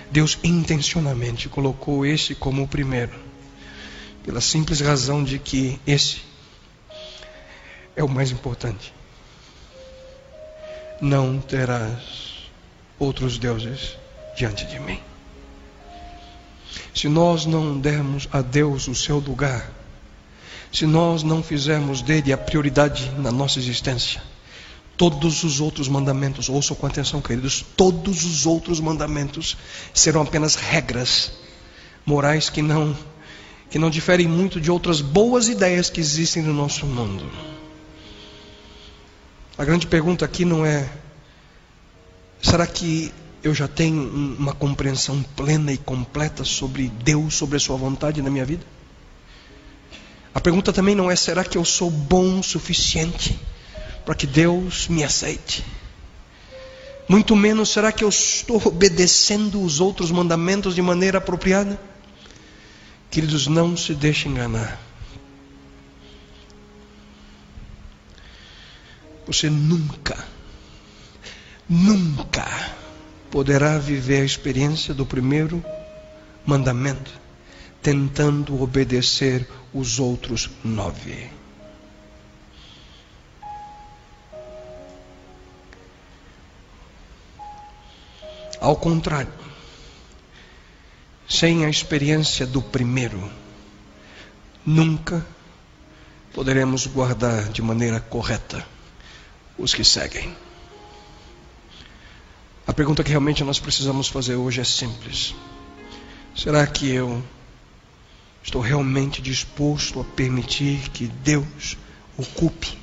Deus intencionalmente colocou esse como o primeiro, pela simples razão de que esse é o mais importante. Não terás outros deuses diante de mim. Se nós não dermos a Deus o seu lugar, se nós não fizermos dele a prioridade na nossa existência, todos os outros mandamentos, ouçam com atenção, queridos, todos os outros mandamentos serão apenas regras morais que não que não diferem muito de outras boas ideias que existem no nosso mundo. A grande pergunta aqui não é será que eu já tenho uma compreensão plena e completa sobre Deus, sobre a sua vontade na minha vida? A pergunta também não é: será que eu sou bom o suficiente para que Deus me aceite? Muito menos será que eu estou obedecendo os outros mandamentos de maneira apropriada? Queridos, não se deixem enganar. Você nunca, nunca poderá viver a experiência do primeiro mandamento tentando obedecer os outros nove. Ao contrário, sem a experiência do primeiro, nunca poderemos guardar de maneira correta os que seguem. A pergunta que realmente nós precisamos fazer hoje é simples: será que eu estou realmente disposto a permitir que Deus ocupe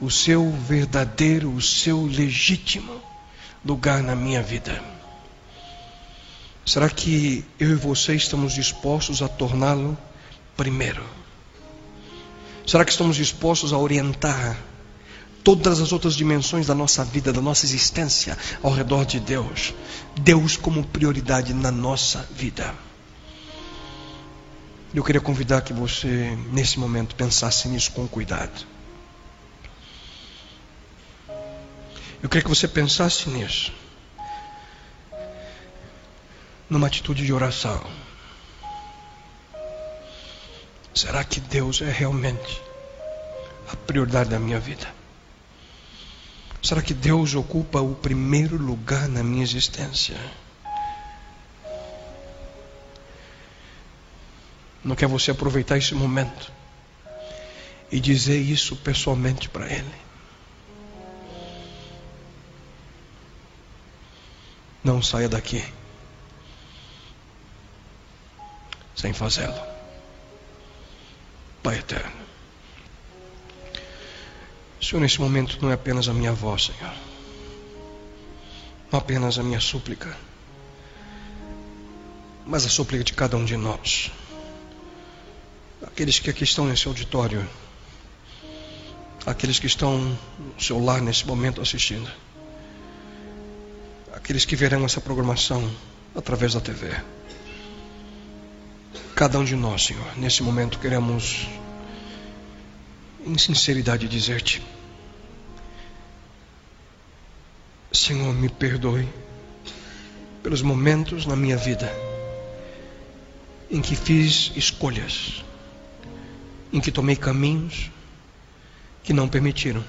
o seu verdadeiro, o seu legítimo lugar na minha vida? Será que eu e você estamos dispostos a torná-lo primeiro? Será que estamos dispostos a orientar todas as outras dimensões da nossa vida, da nossa existência ao redor de Deus? Deus como prioridade na nossa vida. Eu queria convidar que você, nesse momento, pensasse nisso com cuidado. Eu queria que você pensasse nisso. Numa atitude de oração. Será que Deus é realmente a prioridade da minha vida? Será que Deus ocupa o primeiro lugar na minha existência? Não quer você aproveitar esse momento e dizer isso pessoalmente para Ele? Não saia daqui sem fazê-lo. Pai eterno. Senhor, nesse momento não é apenas a minha voz, Senhor. Não apenas a minha súplica, mas a súplica de cada um de nós. Aqueles que aqui estão nesse auditório, aqueles que estão no seu lar nesse momento assistindo aqueles que verão essa programação através da TV. Cada um de nós, Senhor, nesse momento queremos, em sinceridade, dizer-te: Senhor, me perdoe pelos momentos na minha vida em que fiz escolhas, em que tomei caminhos que não permitiram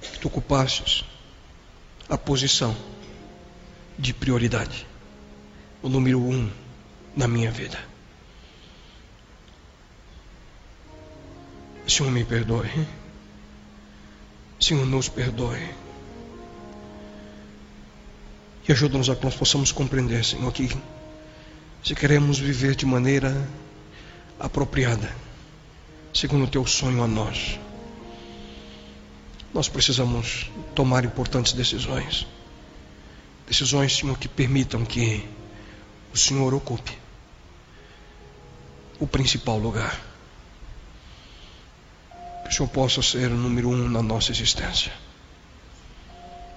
que tu ocupasses a posição de prioridade. O número um na minha vida. Senhor, me perdoe. Senhor, nos perdoe. E ajuda-nos a que nós possamos compreender, Senhor, que se queremos viver de maneira apropriada, segundo o teu sonho a nós, nós precisamos tomar importantes decisões. Decisões, Senhor, que permitam que o Senhor ocupe o principal lugar. O Senhor possa ser o número um na nossa existência.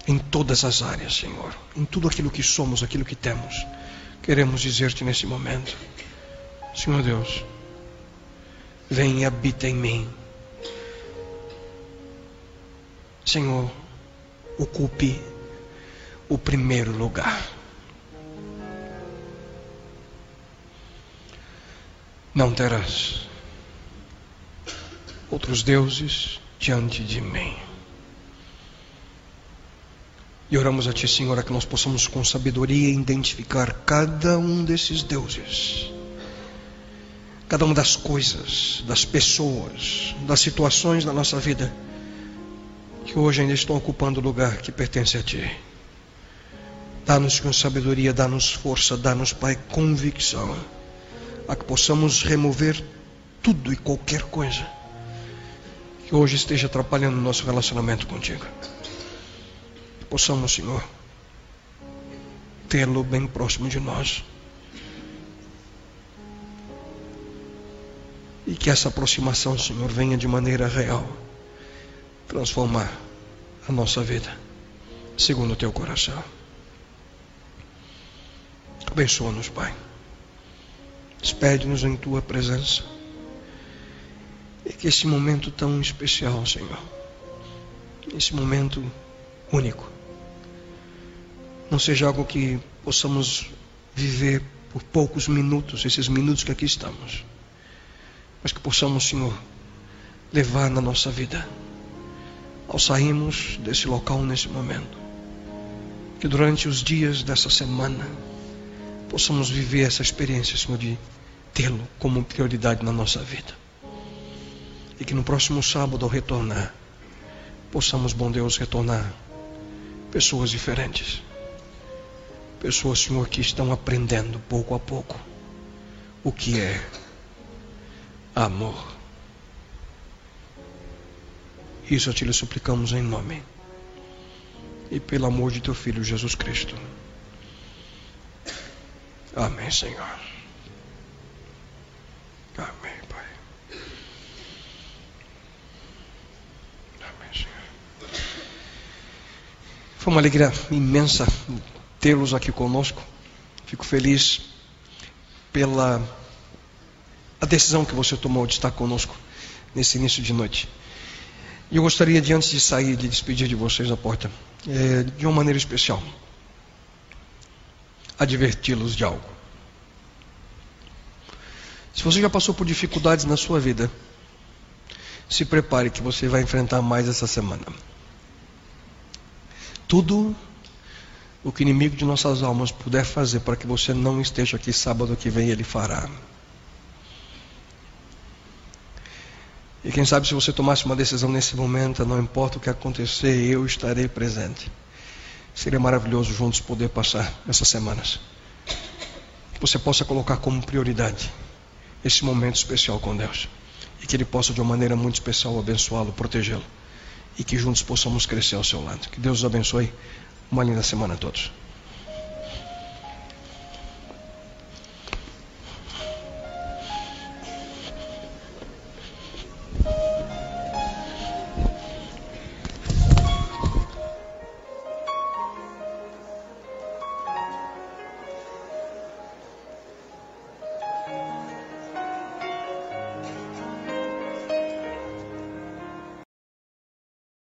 Em todas as áreas, Senhor. Em tudo aquilo que somos, aquilo que temos. Queremos dizer-te nesse momento: Senhor Deus, vem e habita em mim. Senhor, ocupe o primeiro lugar. Não terás outros deuses diante de mim. E oramos a Ti, Senhor, que nós possamos com sabedoria identificar cada um desses deuses, cada uma das coisas, das pessoas, das situações da nossa vida, que hoje ainda estão ocupando o lugar que pertence a Ti. Dá-nos com sabedoria, dá-nos força, dá-nos, Pai, convicção, a que possamos remover tudo e qualquer coisa que hoje esteja atrapalhando o nosso relacionamento contigo. Que possamos, Senhor, tê-lo bem próximo de nós. E que essa aproximação, Senhor, venha de maneira real transformar a nossa vida segundo o teu coração. Abençoa-nos, Pai. Despede-nos em tua presença. E que esse momento tão especial, Senhor, esse momento único, não seja algo que possamos viver por poucos minutos, esses minutos que aqui estamos, mas que possamos, Senhor, levar na nossa vida, ao sairmos desse local nesse momento, que durante os dias dessa semana possamos viver essa experiência, Senhor, de tê-lo como prioridade na nossa vida. E que no próximo sábado, ao retornar, possamos, bom Deus, retornar pessoas diferentes. Pessoas, Senhor, que estão aprendendo pouco a pouco o que é amor. Isso Ti lhe suplicamos em nome e pelo amor de Teu Filho Jesus Cristo. Amém, Senhor. Amém, Pai. Amém, Senhor. Foi uma alegria imensa tê-los aqui conosco. Fico feliz pela a decisão que você tomou de estar conosco nesse início de noite. E eu gostaria de, antes de sair, de despedir de vocês na porta, é, de uma maneira especial, adverti-los de algo. Se você já passou por dificuldades na sua vida, se prepare que você vai enfrentar mais essa semana. Tudo o que o inimigo de nossas almas puder fazer para que você não esteja aqui sábado que vem, ele fará. E quem sabe se você tomasse uma decisão nesse momento, não importa o que acontecer, eu estarei presente. Seria maravilhoso juntos poder passar essas semanas. Que você possa colocar como prioridade esse momento especial com Deus. E que Ele possa, de uma maneira muito especial, abençoá-lo, protegê-lo. E que juntos possamos crescer ao seu lado. Que Deus os abençoe. Uma linda semana a todos.